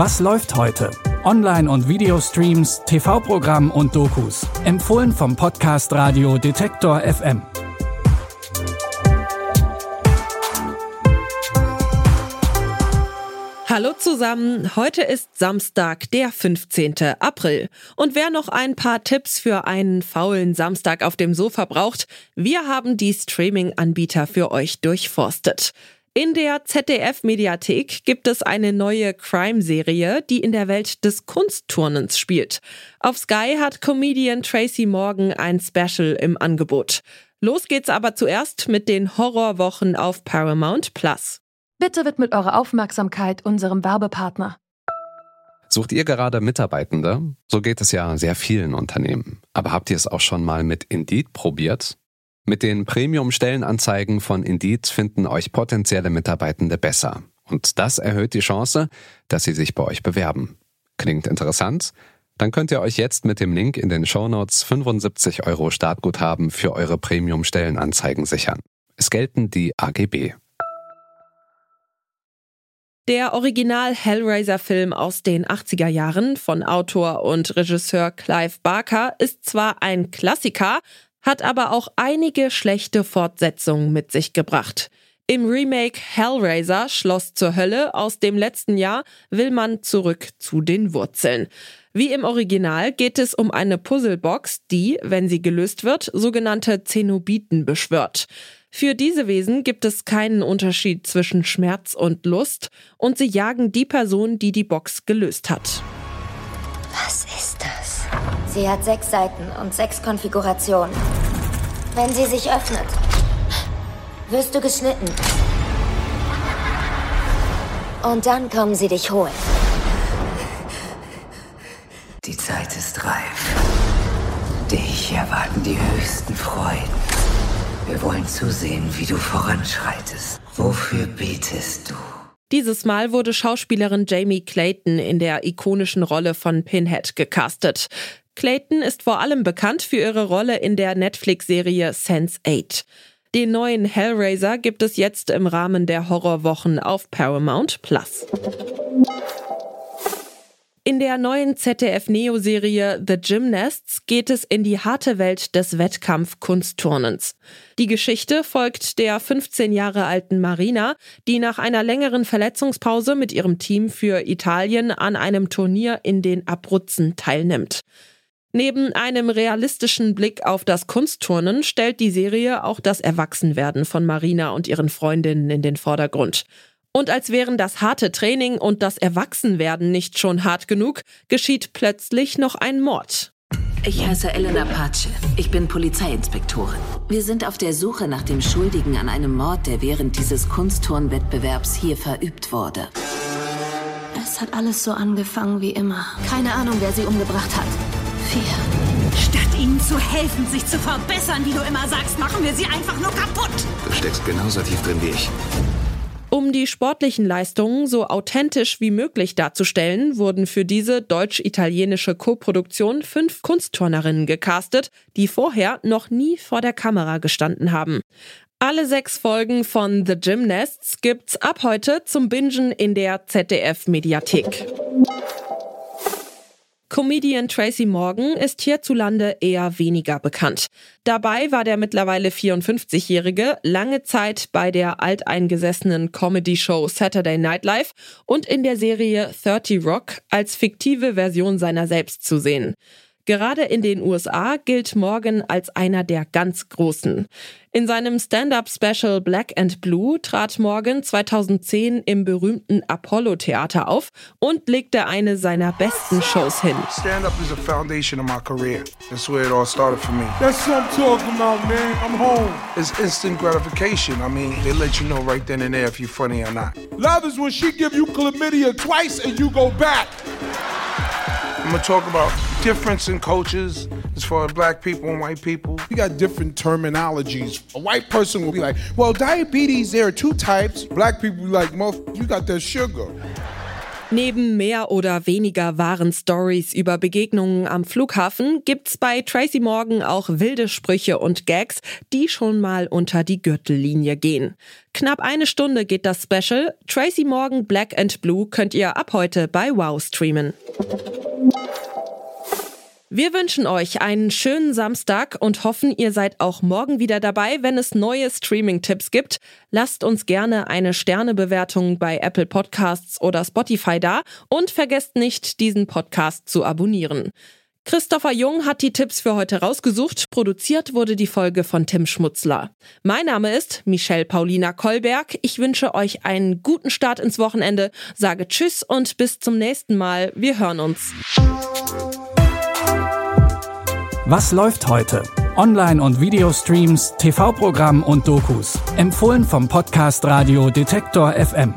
Was läuft heute? Online- und Videostreams, TV-Programm und Dokus. Empfohlen vom Podcast Radio Detektor FM. Hallo zusammen, heute ist Samstag, der 15. April. Und wer noch ein paar Tipps für einen faulen Samstag auf dem Sofa braucht, wir haben die Streaming-Anbieter für euch durchforstet. In der ZDF-Mediathek gibt es eine neue Crime-Serie, die in der Welt des Kunstturnens spielt. Auf Sky hat Comedian Tracy Morgan ein Special im Angebot. Los geht's aber zuerst mit den Horrorwochen auf Paramount Plus. Bitte widmet eure Aufmerksamkeit unserem Werbepartner. Sucht ihr gerade Mitarbeitende? So geht es ja sehr vielen Unternehmen. Aber habt ihr es auch schon mal mit Indeed probiert? Mit den Premium-Stellenanzeigen von Indeed finden euch potenzielle Mitarbeitende besser. Und das erhöht die Chance, dass sie sich bei euch bewerben. Klingt interessant? Dann könnt ihr euch jetzt mit dem Link in den Shownotes 75 Euro Startguthaben für eure Premium-Stellenanzeigen sichern. Es gelten die AGB. Der Original Hellraiser-Film aus den 80er Jahren von Autor und Regisseur Clive Barker ist zwar ein Klassiker, hat aber auch einige schlechte Fortsetzungen mit sich gebracht. Im Remake Hellraiser Schloss zur Hölle aus dem letzten Jahr will man zurück zu den Wurzeln. Wie im Original geht es um eine Puzzlebox, die, wenn sie gelöst wird, sogenannte Zenobiten beschwört. Für diese Wesen gibt es keinen Unterschied zwischen Schmerz und Lust und sie jagen die Person, die die Box gelöst hat. Sie hat sechs Seiten und sechs Konfigurationen. Wenn sie sich öffnet, wirst du geschnitten. Und dann kommen sie dich holen. Die Zeit ist reif. Dich erwarten die höchsten Freuden. Wir wollen zusehen, wie du voranschreitest. Wofür betest du? Dieses Mal wurde Schauspielerin Jamie Clayton in der ikonischen Rolle von Pinhead gecastet. Clayton ist vor allem bekannt für ihre Rolle in der Netflix-Serie Sense 8. Den neuen Hellraiser gibt es jetzt im Rahmen der Horrorwochen auf Paramount Plus. In der neuen ZDF-Neo-Serie The Gymnasts geht es in die harte Welt des Wettkampf-Kunstturnens. Die Geschichte folgt der 15 Jahre alten Marina, die nach einer längeren Verletzungspause mit ihrem Team für Italien an einem Turnier in den Abruzzen teilnimmt. Neben einem realistischen Blick auf das Kunstturnen stellt die Serie auch das Erwachsenwerden von Marina und ihren Freundinnen in den Vordergrund. Und als wären das harte Training und das Erwachsenwerden nicht schon hart genug, geschieht plötzlich noch ein Mord. Ich heiße Elena Pace. Ich bin Polizeiinspektorin. Wir sind auf der Suche nach dem Schuldigen an einem Mord, der während dieses Kunstturnwettbewerbs hier verübt wurde. Es hat alles so angefangen wie immer. Keine Ahnung, wer sie umgebracht hat. Vier. Statt ihnen zu helfen, sich zu verbessern, wie du immer sagst, machen wir sie einfach nur kaputt. Du steckst genauso tief drin wie ich. Um die sportlichen Leistungen so authentisch wie möglich darzustellen, wurden für diese deutsch-italienische Koproduktion fünf Kunstturnerinnen gecastet, die vorher noch nie vor der Kamera gestanden haben. Alle sechs Folgen von The Gymnasts gibt's ab heute zum Bingen in der ZDF-Mediathek. Comedian Tracy Morgan ist hierzulande eher weniger bekannt. Dabei war der mittlerweile 54-Jährige lange Zeit bei der alteingesessenen Comedy-Show Saturday Night Live und in der Serie 30 Rock als fiktive Version seiner selbst zu sehen. Gerade in den USA gilt Morgan als einer der ganz Großen. In seinem Stand-up-Special Black and Blue trat Morgan 2010 im berühmten Apollo-Theater auf und legte eine seiner besten Shows hin. Stand-up is a foundation of my career. That's where it all started for me. That's what I'm talking about, man. I'm home. It's instant gratification. I mean, they let you know right then and there if you're funny or not. Love is when she give you chlamydia twice and you go back. I'm gonna talk about difference in cultures as far as black people and white people. We got different terminologies. A white person will be like, well, diabetes, there are two types. Black people be like, you got that sugar. Neben mehr oder weniger wahren Stories über Begegnungen am Flughafen gibt's bei Tracy Morgan auch wilde Sprüche und Gags, die schon mal unter die Gürtellinie gehen. Knapp eine Stunde geht das Special. Tracy Morgan Black and Blue könnt ihr ab heute bei Wow streamen. Wir wünschen euch einen schönen Samstag und hoffen, ihr seid auch morgen wieder dabei, wenn es neue Streaming-Tipps gibt. Lasst uns gerne eine Sternebewertung bei Apple Podcasts oder Spotify da und vergesst nicht, diesen Podcast zu abonnieren. Christopher Jung hat die Tipps für heute rausgesucht. Produziert wurde die Folge von Tim Schmutzler. Mein Name ist Michelle Paulina Kolberg. Ich wünsche euch einen guten Start ins Wochenende, sage Tschüss und bis zum nächsten Mal. Wir hören uns. Was läuft heute? Online- und Videostreams, TV-Programm und Dokus. Empfohlen vom Podcast Radio Detektor FM.